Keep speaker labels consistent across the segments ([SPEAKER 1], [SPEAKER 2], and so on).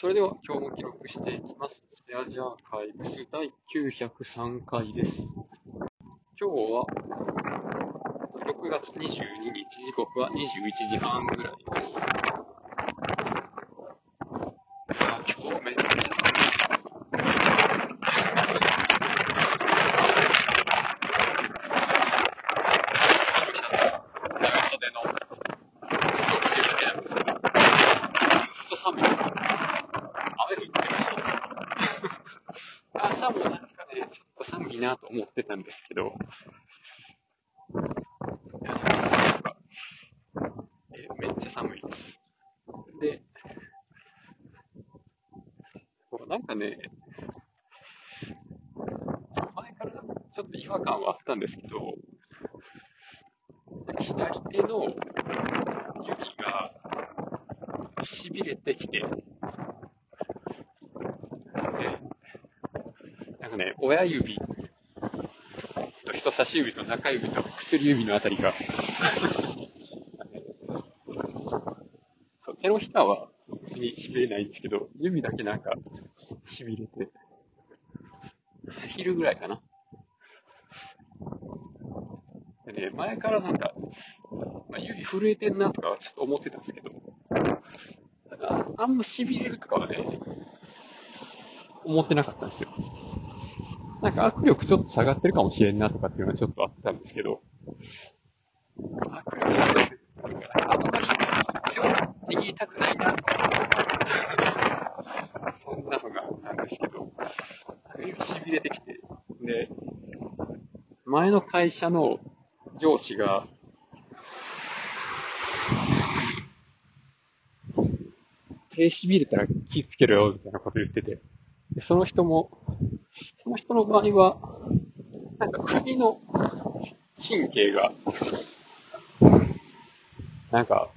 [SPEAKER 1] それでは今日も記録していきます。スペアジアーカイブス第903回です。今日は6月22日、時刻は21時半ぐらいです。いや今日めっちゃ寒い。長袖の服着てるだけなんですけど、ずっと寒いです。雨降ってるし、朝もなんかね、ちょっと寒いなと思ってたんですけど、えめっちゃ寒いです。で、こうなんかね、前からちょっと違和感はあったんですけど、左手の指が痺れてきて、で、なんかね、親指人差し指と中指と薬指のあたりが、そう手のひらは別に痺れないんですけど、指だけなんか痺れて、昼ぐらいかな。でね、前からなんか、まあ、指震えてんなとかはちょっと思ってたんですけど、ああんま痺れるとかはね、思ってなかったんですよ。なんか握力ちょっと下がってるかもしれんなとかっていうのはちょっとあったんですけど、握力下がってるっていうか、あんまり強く握りたくないな、そんなのがあったんですけど、指痺れてきて、で、前の会社の上司が、手痺れたら気つけろよ、みたいなこと言ってて。で、その人も、その人の場合は、なんか首の神経が、なんか、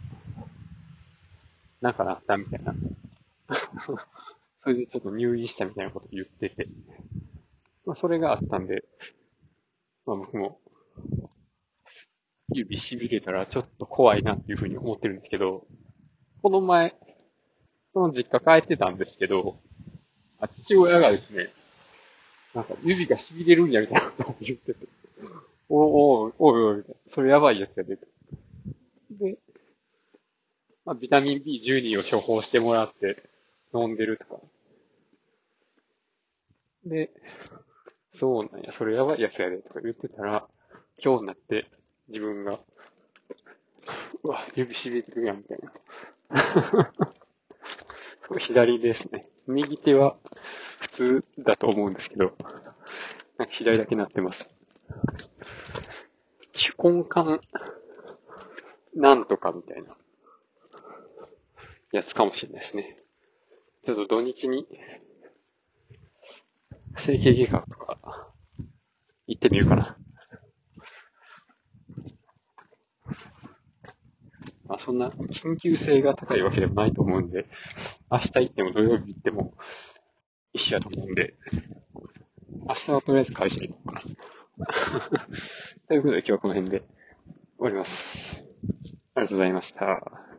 [SPEAKER 1] なんかなったみたいな。それでちょっと入院したみたいなこと言ってて。まあ、それがあったんで、まあ僕も、指痺れたらちょっと怖いなっていうふうに思ってるんですけど、この前、その実家帰ってたんですけど、あ父親がですね、なんか指が痺れるんやみたいなことを言ってて、おおおいおい、それやばいやつやで。で、まあ、ビタミン B12 を処方してもらって飲んでるとか。で、そうなんや、それやばいやつやでとか言ってたら、今日になって自分が、うわ、指痺れてるやん、みたいな。左ですね。右手は普通だと思うんですけど、なんか左だけなってます。手根管なんとかみたいなやつかもしれないですね。ちょっと土日に整形外科とか行ってみるかな。まあそんな緊急性が高いわけでもないと思うんで、明日行っても土曜日行っても一緒やと思うんで、明日はとりあえず会社に行こうかな。ということで今日はこの辺で終わります。ありがとうございました。